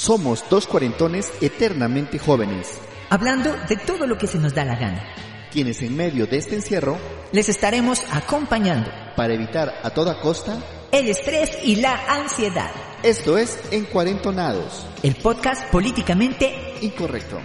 Somos dos cuarentones eternamente jóvenes, hablando de todo lo que se nos da la gana. quienes en medio de este encierro, Les estaremos acompañando para evitar a toda costa, el estrés y la ansiedad. esto es En Cuarentonados. El podcast políticamente Incorrecto.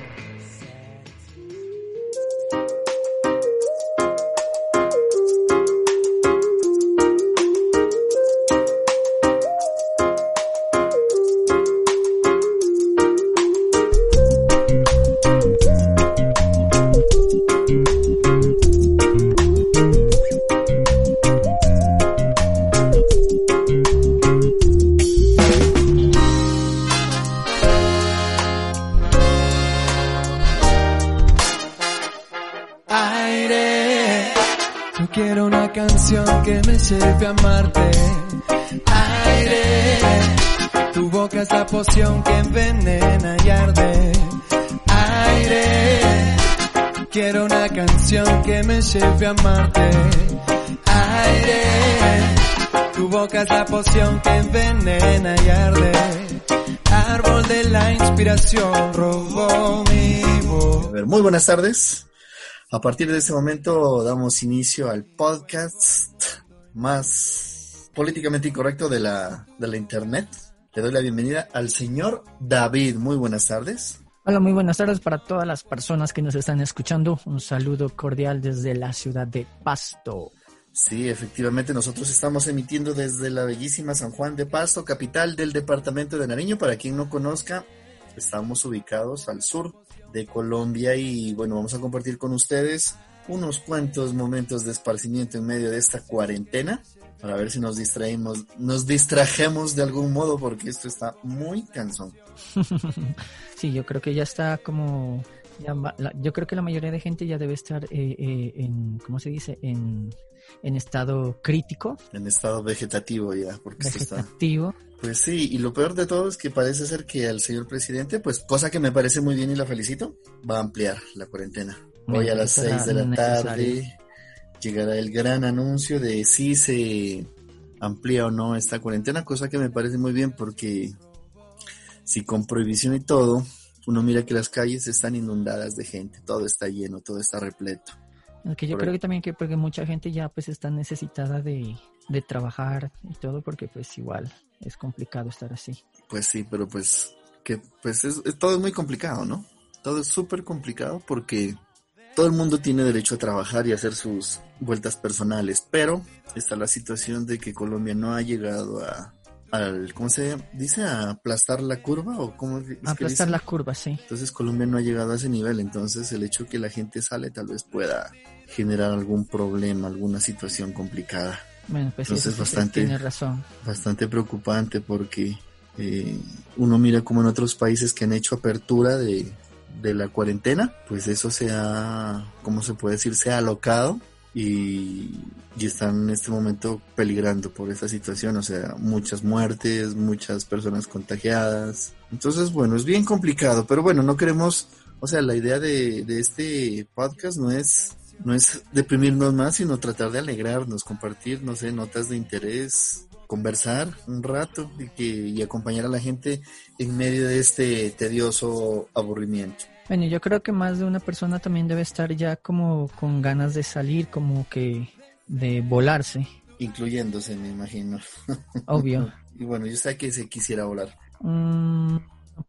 La poción que envenena y arde. Aire. Quiero una canción que me lleve a amarte. Aire. Tu boca es la poción que envenena y arde. Árbol de la inspiración robó mi voz. A ver, muy buenas tardes. A partir de este momento damos inicio al podcast más políticamente incorrecto de la, de la internet. Le doy la bienvenida al señor David. Muy buenas tardes. Hola, muy buenas tardes para todas las personas que nos están escuchando. Un saludo cordial desde la ciudad de Pasto. Sí, efectivamente, nosotros estamos emitiendo desde la bellísima San Juan de Pasto, capital del departamento de Nariño. Para quien no conozca, estamos ubicados al sur de Colombia y bueno, vamos a compartir con ustedes unos cuantos momentos de esparcimiento en medio de esta cuarentena para ver si nos distraemos, nos distrajemos de algún modo porque esto está muy cansón. sí, yo creo que ya está como... ya la- yo creo que la mayoría de gente ya debe estar eh, eh, en, ¿cómo se dice? En, en estado crítico, En estado vegetativo ya, porque esto está... vegetativo. Pues sí, y lo peor de todo es que parece ser que al señor presidente, pues cosa que me parece muy bien y la felicito, va a ampliar la cuarentena. Hoy a las Eso era 6 de la necesario. tarde llegará el gran anuncio de si se amplía o no esta cuarentena, cosa que me parece muy bien porque si con prohibición y todo, uno mira que las calles están inundadas de gente, todo está lleno, todo está repleto. Que yo creo que también que porque mucha gente ya pues está necesitada de, de trabajar y todo porque pues igual es complicado estar así. Pues sí, pero pues que pues es, es- todo es muy complicado, ¿no? Todo es súper complicado porque todo el mundo tiene derecho a trabajar y a hacer sus vueltas personales, pero está la situación de que Colombia no ha llegado a al ¿cómo se dice? a aplastar la curva o cómo es Aplastar la curva, sí. Entonces Colombia no ha llegado a ese nivel, entonces el hecho que la gente sale tal vez pueda generar algún problema, alguna situación complicada Bueno, pues Entonces, sí, bastante- tiene razón. bastante preocupante porque eh, uno mira como en otros países que han hecho apertura de, de la cuarentena, pues eso se ha, ¿cómo se puede decir? Se ha alocado y, y están en este momento peligrando por esta situación, o sea, muchas muertes, muchas personas contagiadas. Entonces, bueno, es bien complicado, pero bueno, no queremos, o sea, la idea de, de este podcast no es no es deprimirnos más, sino tratar de alegrarnos, compartir, no sé, notas de interés, conversar un rato y, que, y acompañar a la gente en medio de este tedioso aburrimiento. Bueno, yo creo que más de una persona también debe estar ya como con ganas de salir, como que de volarse, Incluyéndose, me imagino. obvio. Y bueno, yo sé que se quisiera volar. Mm,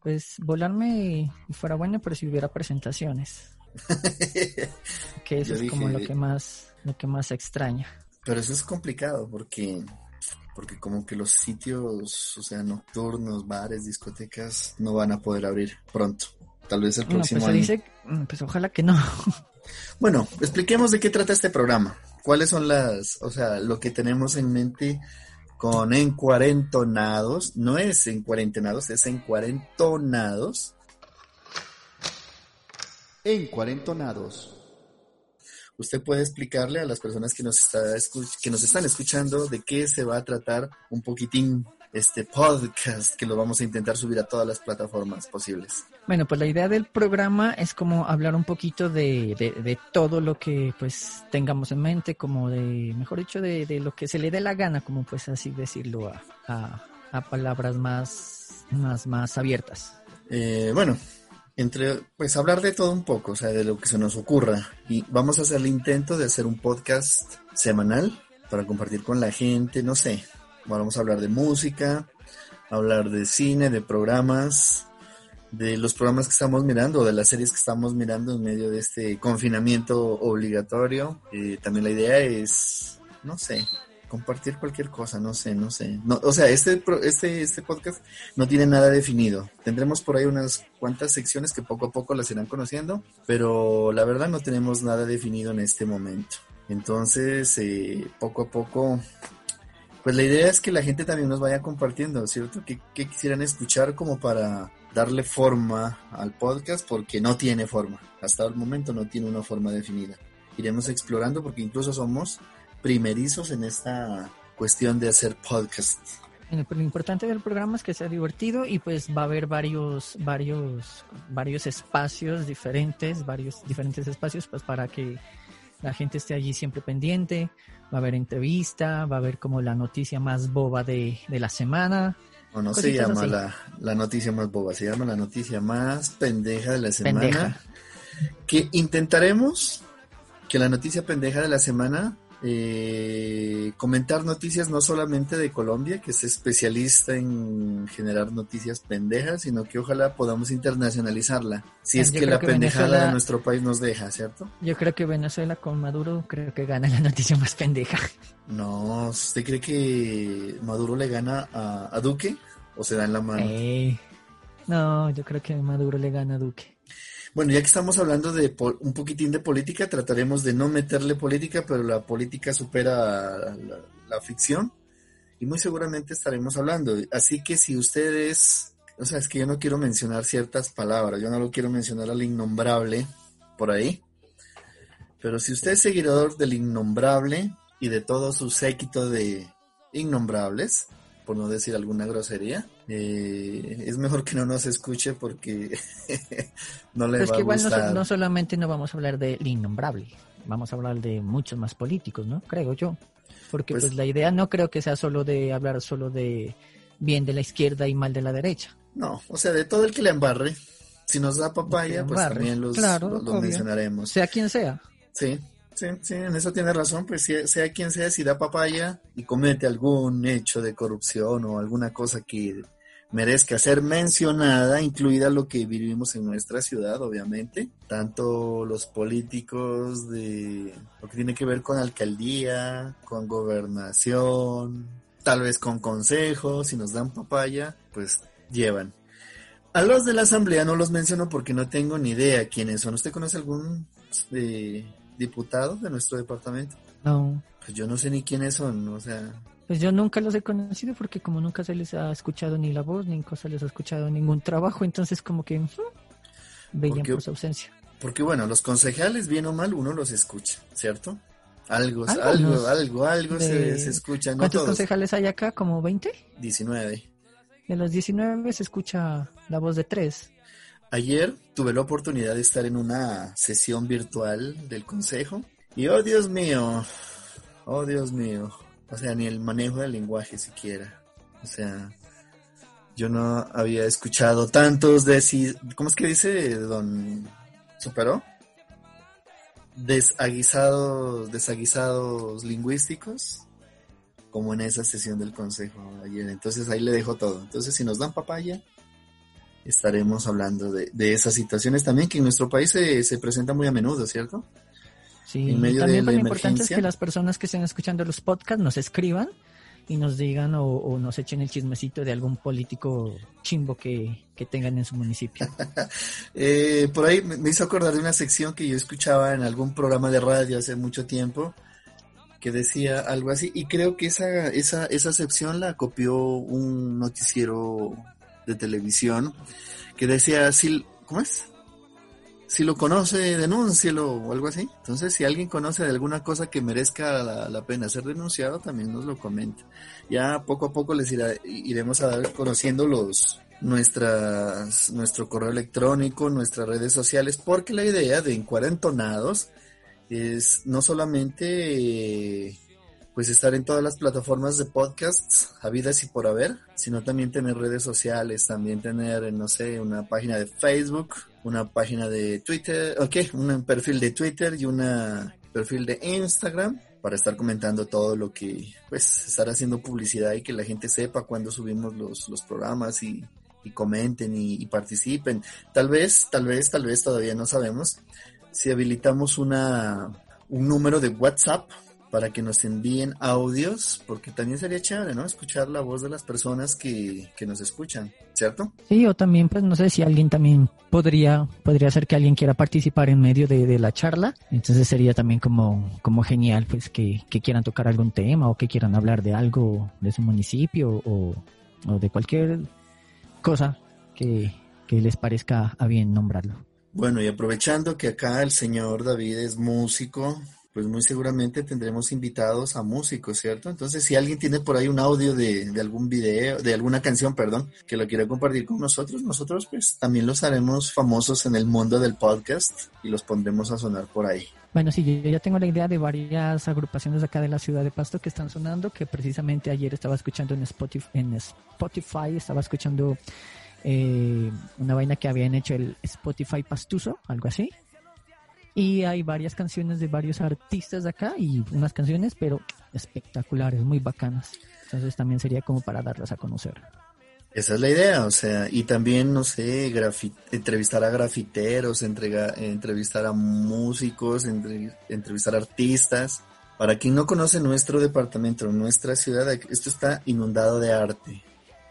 pues volarme fuera bueno, pero si hubiera presentaciones, que eso Yo es como lo que más, lo que más extraña. Pero eso es complicado porque, porque como que los sitios, o sea, nocturnos, bares, discotecas, no van a poder abrir pronto. Tal vez el No, pues próximo se año. dice, mm, pues ojalá que no. Bueno, expliquemos de qué trata este programa. ¿Cuáles son las, o sea, lo que tenemos en mente con Encuarentonados. No es Encuarentenados, es Encuarentonados. Encuarentonados. Usted puede explicarle a las personas que nos, está que nos están escuchando de qué se va a tratar un poquitín este podcast que lo vamos a intentar subir a todas las plataformas posibles. Bueno, pues la idea del programa es como hablar un poquito de, de, todo lo que pues tengamos en mente, como de, mejor dicho, de, de lo que se le dé la gana, como pues así decirlo, a, a, a palabras más, más, más abiertas. Eh, bueno, entre, pues hablar de todo un poco, o sea, de lo que se nos ocurra. Y vamos a hacer el intento de hacer un podcast semanal para compartir con la gente, no sé, Vamos a hablar de música, hablar de cine, de programas, de los programas que estamos mirando, de las series que estamos mirando en medio de este confinamiento obligatorio. Eh, también la idea es, no sé, compartir cualquier cosa, no sé, no sé. O sea, este, este, este podcast no tiene nada definido. Tendremos por ahí unas cuantas secciones que poco a poco las irán conociendo, pero la verdad no tenemos nada definido en este momento. Entonces, eh, poco a poco pues la idea es que la gente también nos vaya compartiendo, ¿cierto? ¿Qué, quisieran escuchar como para darle forma al podcast? Porque no tiene forma. Hasta el momento no tiene una forma definida. Iremos explorando porque incluso somos primerizos en esta cuestión de hacer podcast. Lo importante del programa es que sea divertido y pues va a haber varios, varios, varios espacios diferentes, varios diferentes espacios pues para que la gente esté allí siempre pendiente, va a haber entrevista, va a haber como la noticia más boba de, la semana. O no se llama la, noticia más boba, se llama la noticia más pendeja de la semana. Que intentaremos que la noticia pendeja de la semana eh, comentar noticias no solamente de Colombia, que es especialista en generar noticias pendejas, sino que ojalá podamos internacionalizarla, si es que la pendejada de nuestro país nos deja, ¿cierto? Yo creo que Venezuela con Maduro creo que gana la noticia más pendeja. No, ¿usted cree que Maduro le gana a, Duque o se da en la mano? Eh, no, yo creo que Maduro le gana a Duque. Bueno, ya que estamos hablando de un poquitín de política, trataremos de no meterle política, pero la política supera la, ficción y muy seguramente estaremos hablando. Así que si ustedes, o sea, es que yo no quiero mencionar ciertas palabras, yo no lo quiero mencionar al innombrable por ahí, pero si usted es seguidor del innombrable y de todo su séquito de innombrables, por no decir alguna grosería, eh, es mejor que no nos escuche porque no le va a gustar. No, solamente no vamos a hablar del innombrable, vamos a hablar de muchos más políticos, ¿no? Creo yo. Porque pues, pues, la idea no creo que sea solo de hablar solo de bien de la izquierda y mal de la derecha. No, o sea, de todo el que le embarre. Si nos da papaya, pues también los, mencionaremos. Sea quien sea. Sí, Sí, sí, en eso tiene razón, pues sea, quien sea, si da papaya y comete algún hecho de corrupción o alguna cosa que merezca ser mencionada, incluida lo que vivimos en nuestra ciudad, obviamente, tanto los políticos de lo que tiene que ver con alcaldía, con gobernación, tal vez con consejos, si nos dan papaya, pues llevan. A los de la asamblea no los menciono porque no tengo ni idea quiénes son. ¿Usted conoce algún de diputados de nuestro departamento? No. Pues yo no sé ni quiénes son, o sea... Pues yo nunca los he conocido porque como nunca se les ha escuchado ni la voz, ni se les ha escuchado ningún trabajo, entonces como que veían por su ausencia. Porque bueno, los concejales, bien o mal, uno los escucha, ¿cierto? Algo, algo, algo, algo se, escucha. ¿Cuántos concejales hay acá? ¿Como 20? 19. De los 19 se escucha la voz de tres. Ayer tuve la oportunidad de estar en una sesión virtual del consejo y oh Dios mío, oh Dios mío, o sea, ni el manejo del lenguaje siquiera, o sea, yo no había escuchado tantos de ¿cómo es que dice don superó? Desaguisados, desaguisados lingüísticos como en esa sesión del consejo ayer. Entonces ahí le dejo todo. Entonces si nos dan papaya, estaremos hablando de, esas situaciones también que en nuestro país se, se presenta muy a menudo, ¿cierto? Sí, en medio también de lo importante es que las personas que estén escuchando los podcasts nos escriban y nos digan o, nos echen el chismecito de algún político chimbo que, tengan en su municipio. Eh, por ahí me hizo acordar de una sección que yo escuchaba en algún programa de radio hace mucho tiempo, que decía algo así y creo que esa, esa, esa acepción la copió un noticiero de televisión que decía, si, ¿cómo es? Si lo conoce, denúncielo o algo así. Entonces, si alguien conoce de alguna cosa que merezca la, pena ser denunciado, también nos lo comenta. Ya poco a poco les iremos a dar conociendo los, nuestras, nuestro correo electrónico, nuestras redes sociales, porque la idea de Encuarentonados es no solamente pues estar en todas las plataformas de podcasts habidas y por haber, sino también tener redes sociales, también tener, no sé, una página de Facebook, una página de Twitter, ok, un perfil de Twitter y una perfil de Instagram para estar comentando todo lo que, pues, estar haciendo publicidad y que la gente sepa cuando subimos los, los programas y, y comenten y, participen. Tal vez, tal vez, tal vez todavía no sabemos si habilitamos una, un número de WhatsApp para que nos envíen audios, porque también sería chévere, ¿no? Escuchar la voz de las personas que, que nos escuchan, ¿cierto? Sí, o también, pues no sé si alguien también podría, podría ser que alguien quiera participar en medio de, de la charla, entonces sería también como, como genial, pues que, que, quieran tocar algún tema o que quieran hablar de algo de su municipio o, o de cualquier cosa que, les parezca a bien nombrarlo. Bueno, y aprovechando que acá el señor David es músico, pues muy seguramente tendremos invitados a músicos, ¿cierto? Entonces, si alguien tiene por ahí un audio de, de, algún video, de alguna canción, perdón, que lo quiera compartir con nosotros, nosotros pues también los haremos famosos en el mundo del podcast y los pondremos a sonar por ahí. Bueno, sí, yo ya tengo la idea de varias agrupaciones acá de la ciudad de Pasto que están sonando, que precisamente ayer estaba escuchando en Spotify, en Spotify estaba escuchando eh, una vaina que habían hecho el Spotify Pastuso, algo así. Y hay varias canciones de varios artistas de acá y unas canciones, pero espectaculares, muy bacanas. Entonces también sería como para darlas a conocer. Esa es la idea, o sea, y también, no sé, entrevistar a grafiteros, entrevistar a músicos, entrevistar a artistas. Para quien no conoce nuestro departamento, nuestra ciudad, esto está inundado de arte.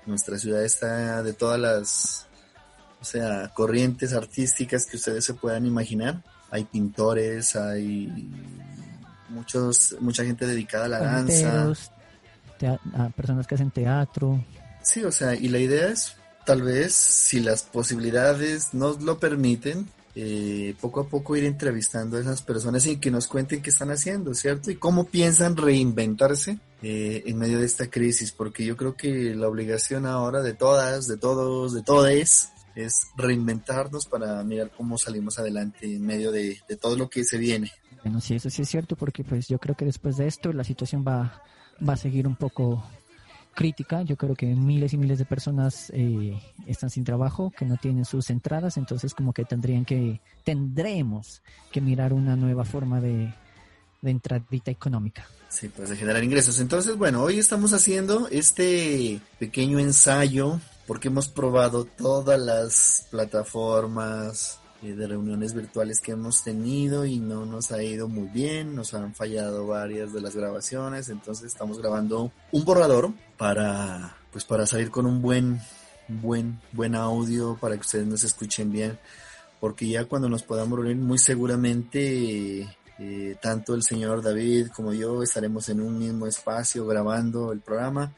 Nuestra ciudad está de todas las, o sea, corrientes artísticas que ustedes se puedan imaginar. Hay pintores, hay muchos, mucha gente dedicada a la danza. A personas que hacen teatro. Sí, o sea, y la idea es, tal vez, si las posibilidades nos lo permiten, eh, poco a poco ir entrevistando a esas personas y que nos cuenten qué están haciendo, ¿cierto? Y cómo piensan reinventarse eh, en medio de esta crisis, porque yo creo que la obligación ahora de todas, de todos, de todes, es reinventarnos para mirar cómo salimos adelante en medio de, de todo lo que se viene. Bueno, sí, eso sí es cierto, porque pues yo creo que después de esto la situación va, va a seguir un poco crítica. Yo creo que miles y miles de personas eh, están sin trabajo, que no tienen sus entradas, entonces como que tendrían que, tendremos que mirar una nueva forma de, de entradita económica. Sí, pues de generar ingresos. Entonces, bueno, hoy estamos haciendo este pequeño ensayo porque hemos probado todas las plataformas eh, de reuniones virtuales que hemos tenido y no nos ha ido muy bien, nos han fallado varias de las grabaciones, entonces estamos grabando un borrador para pues para salir con un buen buen buen audio para que ustedes nos escuchen bien, porque ya cuando nos podamos reunir muy seguramente eh, tanto el señor David como yo estaremos en un mismo espacio grabando el programa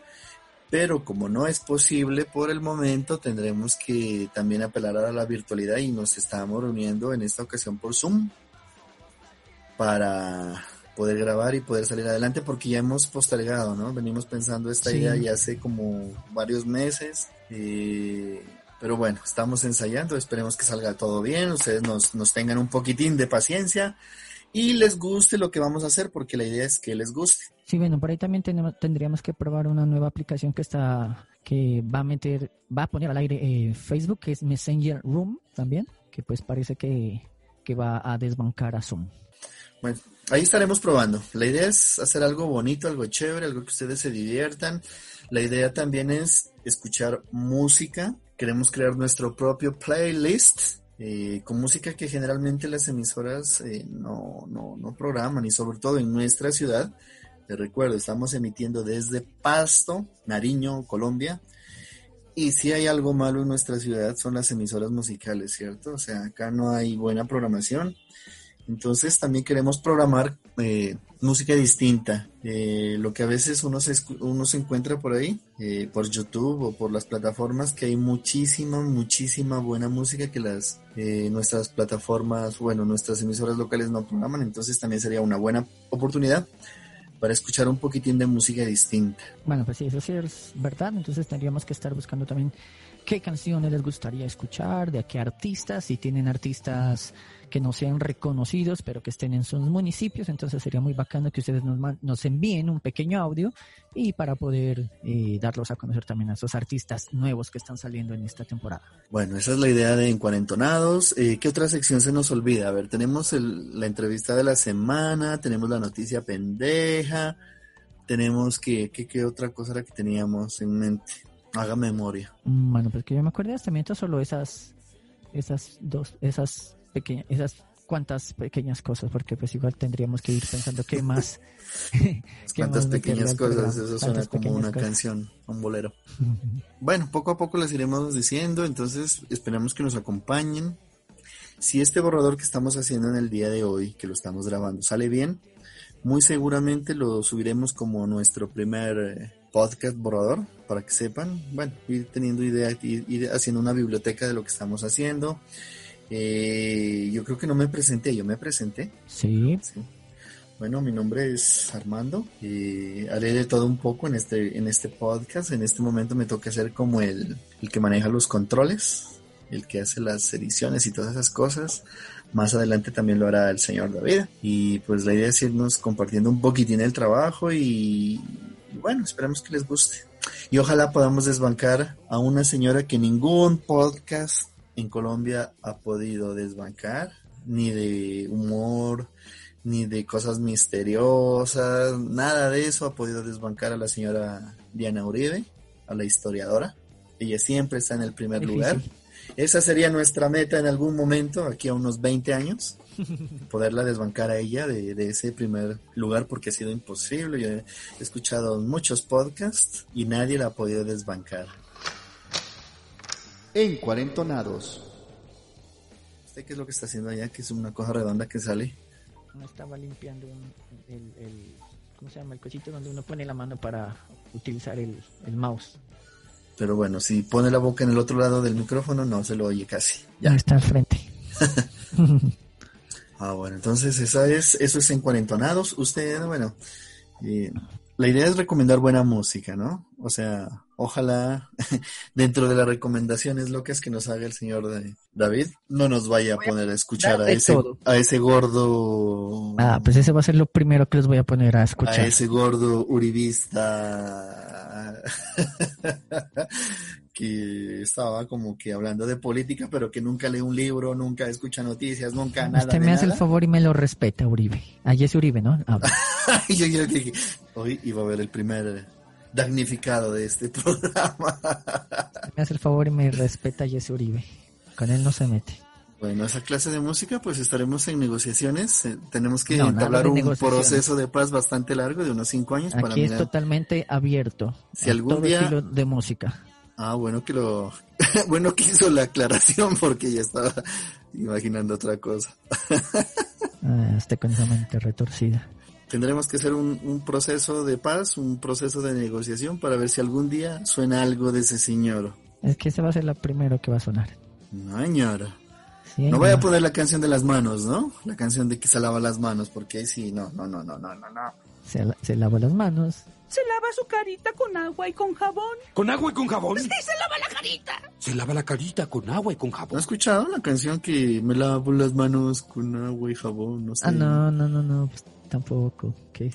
pero como no es posible por el momento, tendremos que también apelar a la virtualidad y nos estamos reuniendo en esta ocasión por Zoom para poder grabar y poder salir adelante porque ya hemos postergado, ¿no? Venimos pensando esta idea ya hace como varios meses. Eh, pero bueno, estamos ensayando, esperemos que salga todo bien, ustedes nos, nos tengan un poquitín de paciencia y les guste lo que vamos a hacer porque la idea es que les guste. Sí, bueno, por ahí también tenemos, tendríamos que probar una nueva aplicación que está, que va a meter, va a poner al aire eh, Facebook, que es Messenger Room también, que pues parece que, que va a desbancar a Zoom. Bueno, ahí estaremos probando. La idea es hacer algo bonito, algo chévere, algo que ustedes se diviertan. La idea también es escuchar música. Queremos crear nuestro propio playlist eh, con música que generalmente las emisoras eh, no, no, no programan y sobre todo en nuestra ciudad te recuerdo, estamos emitiendo desde Pasto, Nariño, Colombia. Y si hay algo malo en nuestra ciudad son las emisoras musicales, ¿cierto? O sea, acá no hay buena programación. Entonces también queremos programar eh, música distinta. Eh, lo que a veces uno se, uno se encuentra por ahí, eh, por YouTube o por las plataformas, que hay muchísima, muchísima buena música que las eh, nuestras plataformas, bueno, nuestras emisoras locales no programan. Entonces también sería una buena oportunidad para escuchar un poquitín de música distinta. Bueno, pues sí, eso sí es verdad. Entonces tendríamos que estar buscando también qué canciones les gustaría escuchar, de qué artistas, si tienen artistas que no sean reconocidos, pero que estén en sus municipios. Entonces sería muy bacano que ustedes nos, nos envíen un pequeño audio y para poder eh, darlos a conocer también a esos artistas nuevos que están saliendo en esta temporada. Bueno, esa es la idea de Encuarentonados. Eh, ¿Qué otra sección se nos olvida? A ver, tenemos el- la entrevista de la semana, tenemos la noticia pendeja, tenemos que, que- ¿qué otra cosa era que teníamos en mente? Haga memoria. Bueno, pues que yo me acuerdo de hasta mientras solo esas, esas dos, esas pequeñas, esas cuantas pequeñas cosas, porque pues igual tendríamos que ir pensando qué más. qué Cuántas más pequeñas cosas, eso suena como una cosas. canción, un bolero. Bueno, poco a poco las iremos diciendo, entonces esperamos que nos acompañen. Si este borrador que estamos haciendo en el día de hoy, que lo estamos grabando, sale bien, muy seguramente lo subiremos como nuestro primer eh, podcast borrador, para que sepan, bueno, ir teniendo idea, ir, ir haciendo una biblioteca de lo que estamos haciendo. Eh, yo creo que no me presenté, yo me presenté. Sí, Sí. Bueno, mi nombre es Armando. y haré de todo un poco en este, en este podcast. En este momento me toca ser como el, el que maneja los controles, el que hace las ediciones y todas esas cosas. Más adelante también lo hará el señor David. Y pues la idea es irnos compartiendo un poquitín el trabajo y bueno, esperamos que les guste. Y ojalá podamos desbancar a una señora que ningún podcast en Colombia ha podido desbancar, ni de humor, ni de cosas misteriosas, nada de eso ha podido desbancar a la señora Diana Uribe, a la historiadora. Ella siempre está en el primer Difícil. lugar. Esa sería nuestra meta en algún momento, aquí a unos 20 años, poderla desbancar a ella de, de ese primer lugar porque ha sido imposible. Yo he escuchado muchos podcasts y nadie la ha podido desbancar. Encuarentonados. ¿Usted qué es lo que está haciendo allá? Que es una cosa redonda que sale. estaba limpiando un- el, el, ¿cómo se llama? El cosito donde uno pone la mano para utilizar el, el mouse. Pero bueno, si pone la boca en el otro lado del micrófono, no se lo oye casi. Ya está al frente. Ah, bueno, entonces esa es, eso es en cuarentonados. Usted, bueno, eh, la idea es recomendar buena música, ¿no? O sea, ojalá dentro de las recomendaciones locas que nos haga el señor de- David, no nos vaya a poner a escuchar a ese, a ese gordo, Ah, pues ese va a ser lo primero que les voy a poner a a escuchar. ese gordo uribista que estaba como que hablando de política, pero que nunca lee un libro, nunca escucha noticias, nunca nada. Usted me hace el nada. favor y me lo respeta, Uribe. Allí es Uribe, ¿no? Ah, yo, yo dije, hoy iba a ver el primer damnificado de este programa. me hace el favor y me respeta Jesse Uribe. Con él no se mete. Bueno, esa clase de música, pues estaremos en negociaciones. Eh, tenemos que No, entablar un proceso de paz bastante largo, de unos cinco años, para Aquí es mirar. totalmente abierto. Si a algún todo día- estilo de música. Ah, bueno que lo, bueno que hizo la aclaración porque ya estaba imaginando otra cosa. Ah, usted con esa mente retorcida. Tendremos que hacer un, un proceso de paz, un proceso de negociación para ver si algún día suena algo de ese señor. Es que ese va a ser la primero que va a sonar. No, señora. Sí, No voy a poner la canción de las manos, ¿no? La canción de que se lava las manos, porque ahí sí, no, no, no, no, no, no, no. Se lava las manos. Se lava su carita con agua y con jabón. ¿Con agua y con jabón? Sí, se lava la carita. Se lava la carita con agua y con ¿No has jabón. escuchado la canción que me lavo las manos con agua y jabón? No sé. Ah, no, no, no, no. pues, tampoco. Que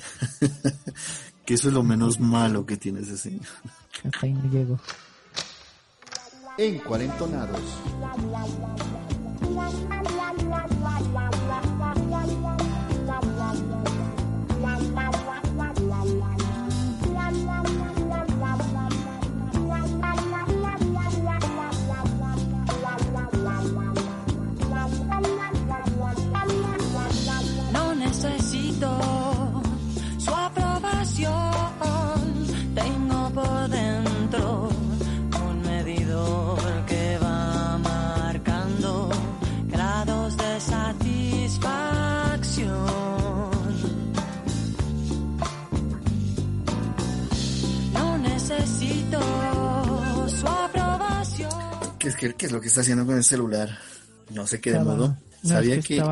Que eso es lo menos malo que tiene ese señor. hasta ahí no llego. Encuarentonados. No ¿Qué es, qué, es lo que está haciendo con el celular? No sé qué de modo. Sabía que,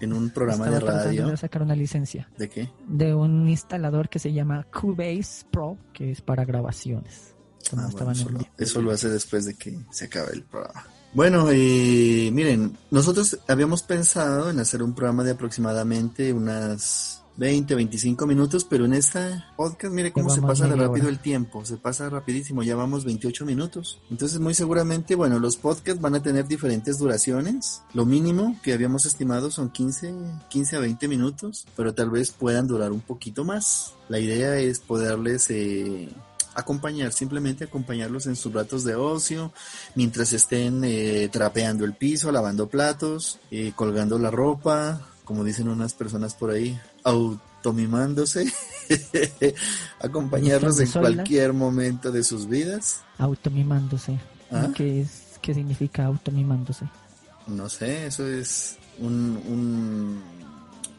en, un programa de radio. De sacar una licencia. ¿De qué? De un instalador que se llama Cubase Pro, que es para grabaciones. Ah, eso, lo, hace después de que se acabe el programa. Bueno, eh, miren, nosotros habíamos pensado en hacer un programa de aproximadamente unas 20, 25 minutos, pero en esta podcast, mire cómo se pasa de rápido hora. el tiempo, se pasa rapidísimo, ya vamos 28 minutos. Entonces, muy seguramente, bueno, los podcasts van a tener diferentes duraciones. Lo mínimo que habíamos estimado son 15, 15 a 20 minutos, pero tal vez puedan durar un poquito más. La idea es poderles eh, acompañar, simplemente acompañarlos en sus ratos de ocio, mientras estén eh, trapeando el piso, lavando platos, eh, colgando la ropa, como dicen unas personas por ahí, automimándose, acompañarlos en cualquier momento de sus vidas. Automimándose. ¿Ah? ¿Qué, es, ¿Qué significa automimándose? No sé, eso es un... un-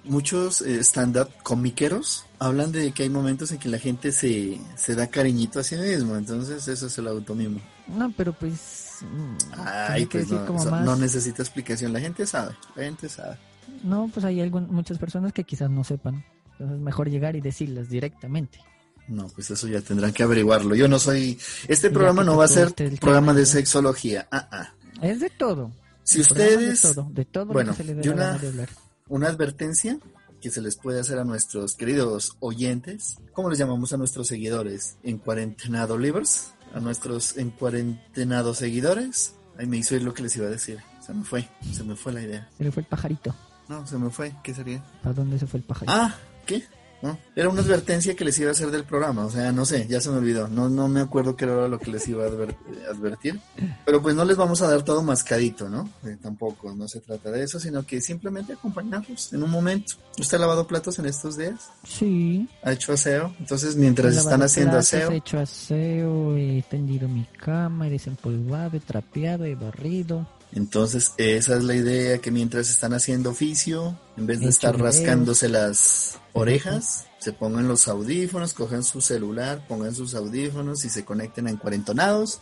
Muchos stand-up comiqueros hablan de que hay momentos en que la gente se, se da cariñito a sí mismo, entonces eso es el automimo. No, pero pues... mm, Ay, pues decir no, como más- no necesita explicación, la gente sabe, la gente sabe. No, pues hay algún- muchas personas que quizás no sepan. Entonces es mejor llegar y decirlas directamente. No, pues eso ya tendrán que averiguarlo. Yo no soy... Este programa no va a ser programa de sexología. Ah, ah. Es de todo. Si ustedes... De todo, de todo lo bueno, que se le dé de la una, una advertencia que se les puede hacer a nuestros queridos oyentes. ¿Cómo les llamamos a nuestros seguidores? ¿En cuarentenado livers? ¿A nuestros en cuarentenado seguidores? Ahí me hizo ir lo que les iba a decir. Se me fue, se me fue la idea. Se le fue el pajarito. No, se me fue. ¿Qué sería? ¿Para dónde se fue el pajarito? Ah, ¿qué? No, era una advertencia que les iba a hacer del programa, o sea, no sé, ya se me olvidó, no, no me acuerdo qué era lo que les iba a adver- advertir, pero pues no les vamos a dar todo mascadito, ¿no? Eh, tampoco, no se trata de eso, sino que simplemente acompañarlos en un momento. ¿Usted ha lavado platos en estos días? Sí. ¿Ha hecho aseo? Entonces, mientras He están haciendo platos, aseo, He hecho aseo, he tendido mi cama, he desempolvado, he trapeado, he barrido. Entonces esa es la idea, que mientras están haciendo oficio, en vez de estar rascándose las orejas, se pongan los audífonos, cojan su celular, pongan sus audífonos y se conecten en Cuarentonados,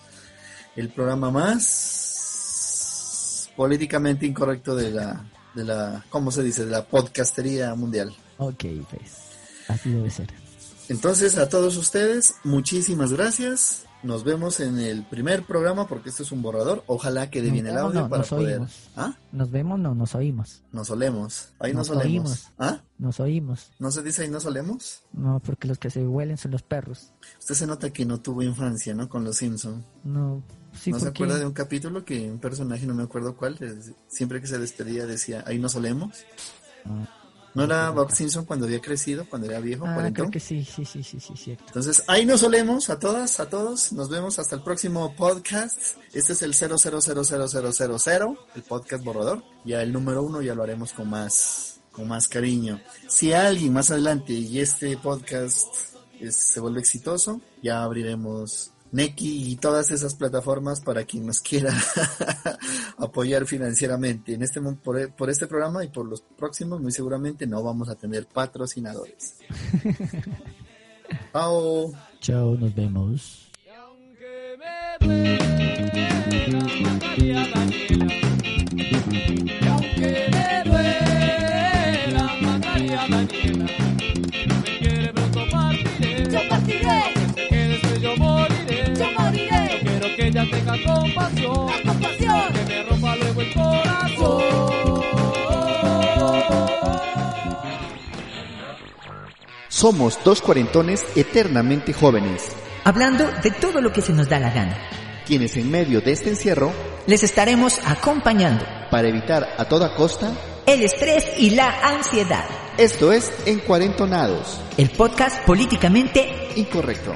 el programa más políticamente incorrecto de la, de la, ¿cómo se dice? De la podcastería mundial. Ok, pues. Así debe ser. Entonces, a todos ustedes, muchísimas gracias. Nos vemos en el primer programa porque esto es un borrador. Ojalá quede bien el audio no, para nos poder. oímos. ¿Ah? Nos vemos, no, nos oímos. Nos olemos. Ahí nos, Nos olemos. oímos. ¿Ah? Nos oímos. ¿No se dice ahí nos olemos? No, porque los que se huelen son los perros. Usted se nota que no tuvo infancia, ¿no? Con los Simpson. No, sí, ¿No se acuerda de un capítulo que un personaje, no me acuerdo cuál, siempre que se despedía decía, ahí nos olemos? ¿No era Bob Simpson cuando había crecido, cuando era viejo, Ah, creo que sí, sí, sí, sí, sí, cierto. Entonces, ahí nos olemos a todas, a todos. Nos vemos hasta el próximo podcast. Este es el 0000000, el podcast borrador. Ya el número uno ya lo haremos con más, con más cariño. Si alguien más adelante y este podcast es- se vuelve exitoso, ya abriremos Neki y todas esas plataformas para quien nos quiera apoyar financieramente. En este por, por este programa y por los próximos, muy seguramente no vamos a tener patrocinadores. Chao. Chao, nos vemos. Somos dos cuarentones eternamente jóvenes, Hablando de todo lo que se nos da la gana. quienes en medio de este encierro, Les estaremos acompañando. para evitar a toda costa, El estrés y la ansiedad. esto es En Cuarentonados. El podcast políticamente Incorrecto.